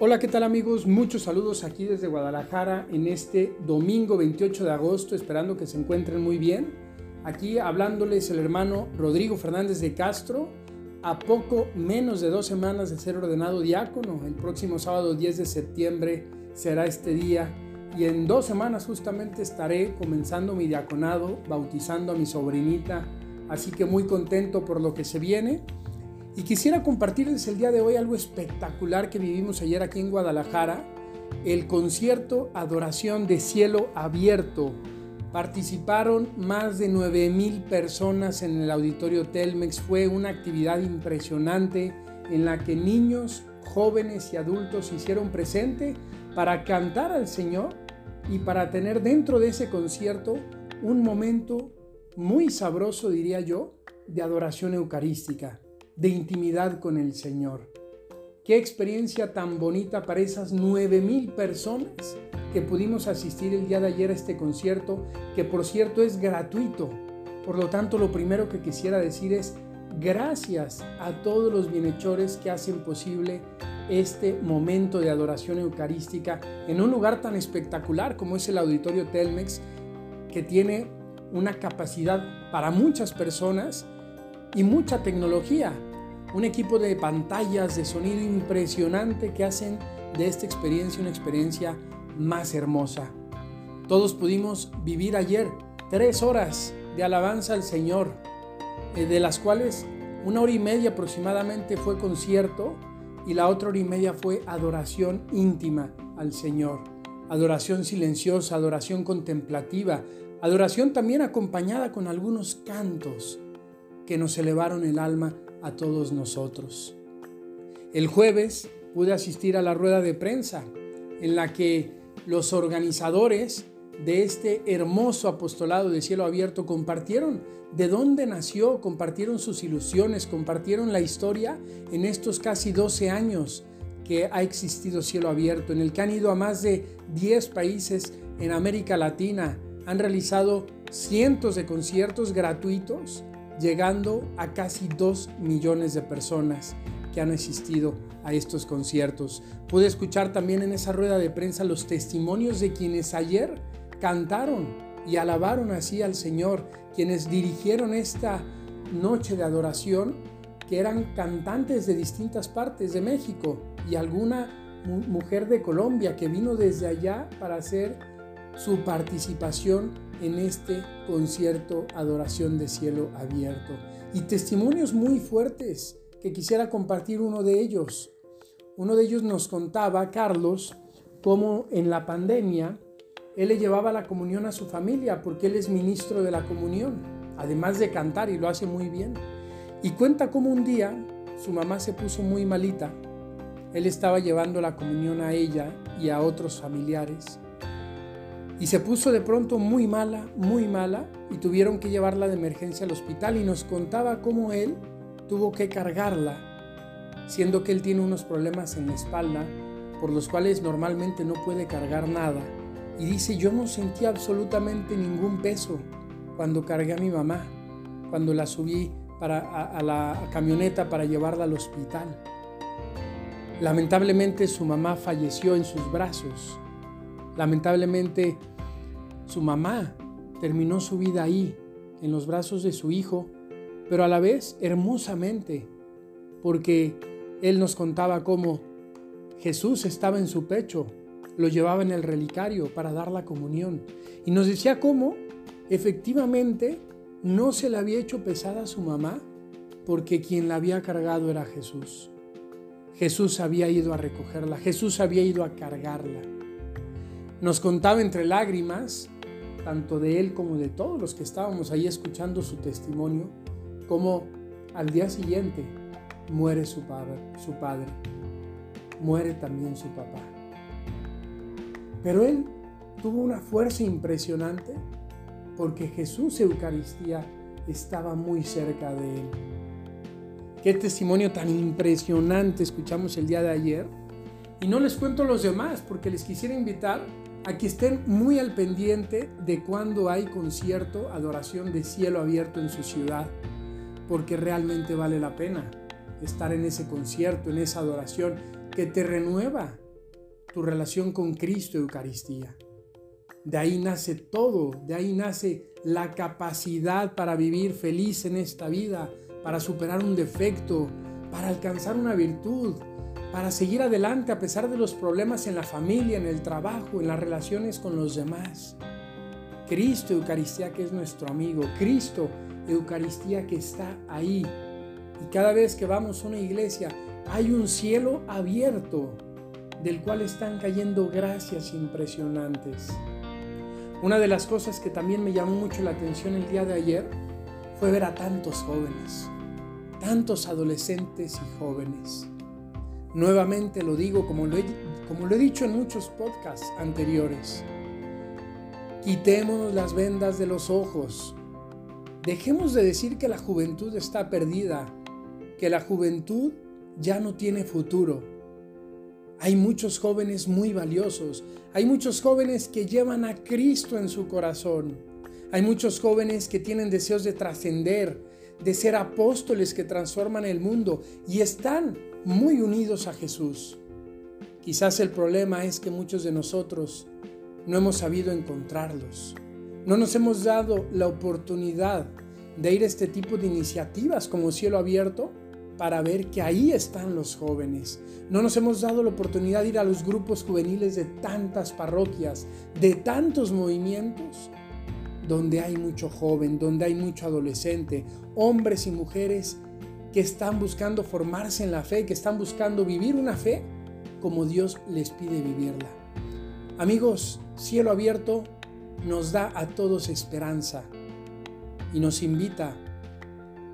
Hola, ¿qué tal amigos? Muchos saludos aquí desde Guadalajara en este domingo 28 de agosto, esperando que se encuentren muy bien. Aquí hablándoles el hermano Rodrigo Fernández de Castro, a poco menos de dos semanas de ser ordenado diácono. El próximo sábado 10 de septiembre será este día y en dos semanas justamente estaré comenzando mi diaconado, bautizando a mi sobrinita, así que muy contento por lo que se viene. Y quisiera compartirles el día de hoy algo espectacular que vivimos ayer aquí en Guadalajara, el concierto Adoración de Cielo Abierto. Participaron más de 9 mil personas en el auditorio Telmex. Fue una actividad impresionante en la que niños, jóvenes y adultos se hicieron presente para cantar al Señor y para tener dentro de ese concierto un momento muy sabroso, diría yo, de adoración eucarística de intimidad con el Señor. Qué experiencia tan bonita para esas nueve mil personas que pudimos asistir el día de ayer a este concierto, que por cierto es gratuito. Por lo tanto, lo primero que quisiera decir es gracias a todos los bienhechores que hacen posible este momento de adoración eucarística en un lugar tan espectacular como es el Auditorio Telmex, que tiene una capacidad para muchas personas y mucha tecnología. Un equipo de pantallas de sonido impresionante que hacen de esta experiencia una experiencia más hermosa. Todos pudimos vivir ayer tres horas de alabanza al Señor, eh, de las cuales una hora y media aproximadamente fue concierto y la otra hora y media fue adoración íntima al Señor. Adoración silenciosa, adoración contemplativa, adoración también acompañada con algunos cantos que nos elevaron el alma a todos nosotros. El jueves pude asistir a la rueda de prensa en la que los organizadores de este hermoso apostolado de cielo abierto compartieron de dónde nació, compartieron sus ilusiones, compartieron la historia en estos casi 12 años que ha existido cielo abierto, en el que han ido a más de 10 países en América Latina, han realizado cientos de conciertos gratuitos llegando a casi 2 millones de personas que han asistido a estos conciertos. Pude escuchar también en esa rueda de prensa los testimonios de quienes ayer cantaron y alabaron así al Señor, quienes dirigieron esta noche de adoración, que eran cantantes de distintas partes de México y alguna mujer de Colombia que vino desde allá para hacer su participación en este concierto Adoración de Cielo Abierto. Y testimonios muy fuertes que quisiera compartir uno de ellos. Uno de ellos nos contaba, Carlos, cómo en la pandemia él le llevaba la comunión a su familia porque él es ministro de la comunión, además de cantar y lo hace muy bien. Y cuenta cómo un día su mamá se puso muy malita. Él estaba llevando la comunión a ella y a otros familiares y se puso de pronto muy mala, muy mala, y tuvieron que llevarla de emergencia al hospital y nos contaba cómo él tuvo que cargarla, siendo que él tiene unos problemas en la espalda, por los cuales normalmente no puede cargar nada. Y dice, yo no sentí absolutamente ningún peso cuando cargué a mi mamá, cuando la subí para, a, a la camioneta para llevarla al hospital. Lamentablemente su mamá falleció en sus brazos Lamentablemente, su mamá terminó su vida ahí, en los brazos de su hijo, pero a la vez hermosamente, porque él nos contaba cómo Jesús estaba en su pecho, lo llevaba en el relicario para dar la comunión, y nos decía cómo efectivamente no se le había hecho pesada a su mamá, porque quien la había cargado era Jesús. Jesús había ido a recogerla, Jesús había ido a cargarla. Nos contaba entre lágrimas, tanto de él como de todos los que estábamos ahí escuchando su testimonio, como al día siguiente muere su padre, su padre, muere también su papá. Pero él tuvo una fuerza impresionante porque Jesús Eucaristía estaba muy cerca de él. Qué testimonio tan impresionante escuchamos el día de ayer. Y no les cuento los demás porque les quisiera invitar a que estén muy al pendiente de cuando hay concierto, adoración de cielo abierto en su ciudad, porque realmente vale la pena estar en ese concierto, en esa adoración que te renueva tu relación con Cristo Eucaristía. De ahí nace todo, de ahí nace la capacidad para vivir feliz en esta vida, para superar un defecto, para alcanzar una virtud, para seguir adelante a pesar de los problemas en la familia, en el trabajo, en las relaciones con los demás. Cristo Eucaristía que es nuestro amigo, Cristo Eucaristía que está ahí. Y cada vez que vamos a una iglesia hay un cielo abierto del cual están cayendo gracias impresionantes. Una de las cosas que también me llamó mucho la atención el día de ayer fue ver a tantos jóvenes, tantos adolescentes y jóvenes Nuevamente lo digo como lo, he, como lo he dicho en muchos podcasts anteriores. Quitémonos las vendas de los ojos. Dejemos de decir que la juventud está perdida, que la juventud ya no tiene futuro. Hay muchos jóvenes muy valiosos, hay muchos jóvenes que llevan a Cristo en su corazón, hay muchos jóvenes que tienen deseos de trascender, de ser apóstoles que transforman el mundo y están muy unidos a Jesús. Quizás el problema es que muchos de nosotros no hemos sabido encontrarlos. No nos hemos dado la oportunidad de ir a este tipo de iniciativas como Cielo Abierto para ver que ahí están los jóvenes. No nos hemos dado la oportunidad de ir a los grupos juveniles de tantas parroquias, de tantos movimientos, donde hay mucho joven, donde hay mucho adolescente, hombres y mujeres que están buscando formarse en la fe, que están buscando vivir una fe como Dios les pide vivirla. Amigos, cielo abierto nos da a todos esperanza y nos invita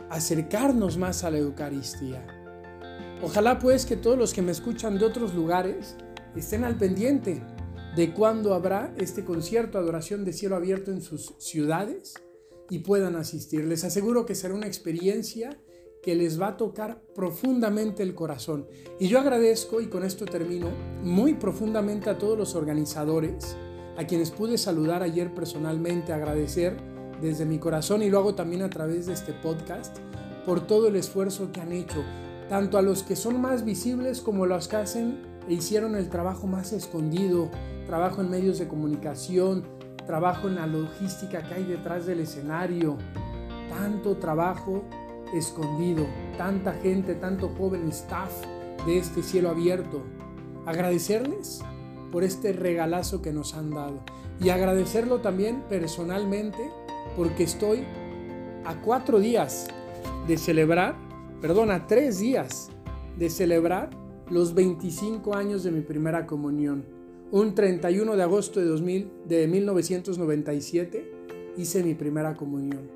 a acercarnos más a la Eucaristía. Ojalá pues que todos los que me escuchan de otros lugares estén al pendiente de cuándo habrá este concierto adoración de cielo abierto en sus ciudades y puedan asistir. Les aseguro que será una experiencia que les va a tocar profundamente el corazón. Y yo agradezco, y con esto termino, muy profundamente a todos los organizadores, a quienes pude saludar ayer personalmente, agradecer desde mi corazón y lo hago también a través de este podcast, por todo el esfuerzo que han hecho, tanto a los que son más visibles como a los que hacen e hicieron el trabajo más escondido, trabajo en medios de comunicación, trabajo en la logística que hay detrás del escenario, tanto trabajo escondido, tanta gente, tanto joven staff de este cielo abierto. Agradecerles por este regalazo que nos han dado y agradecerlo también personalmente porque estoy a cuatro días de celebrar, perdón, a tres días de celebrar los 25 años de mi primera comunión. Un 31 de agosto de, 2000, de 1997 hice mi primera comunión.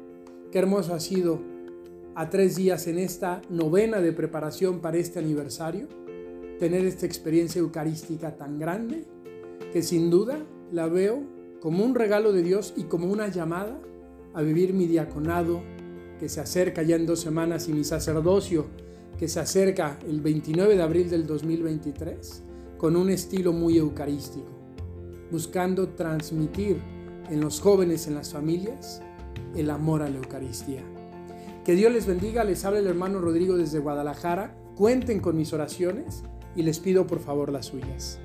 Qué hermoso ha sido a tres días en esta novena de preparación para este aniversario, tener esta experiencia eucarística tan grande que sin duda la veo como un regalo de Dios y como una llamada a vivir mi diaconado que se acerca ya en dos semanas y mi sacerdocio que se acerca el 29 de abril del 2023 con un estilo muy eucarístico, buscando transmitir en los jóvenes, en las familias, el amor a la Eucaristía. Que Dios les bendiga, les habla el hermano Rodrigo desde Guadalajara. Cuenten con mis oraciones y les pido por favor las suyas.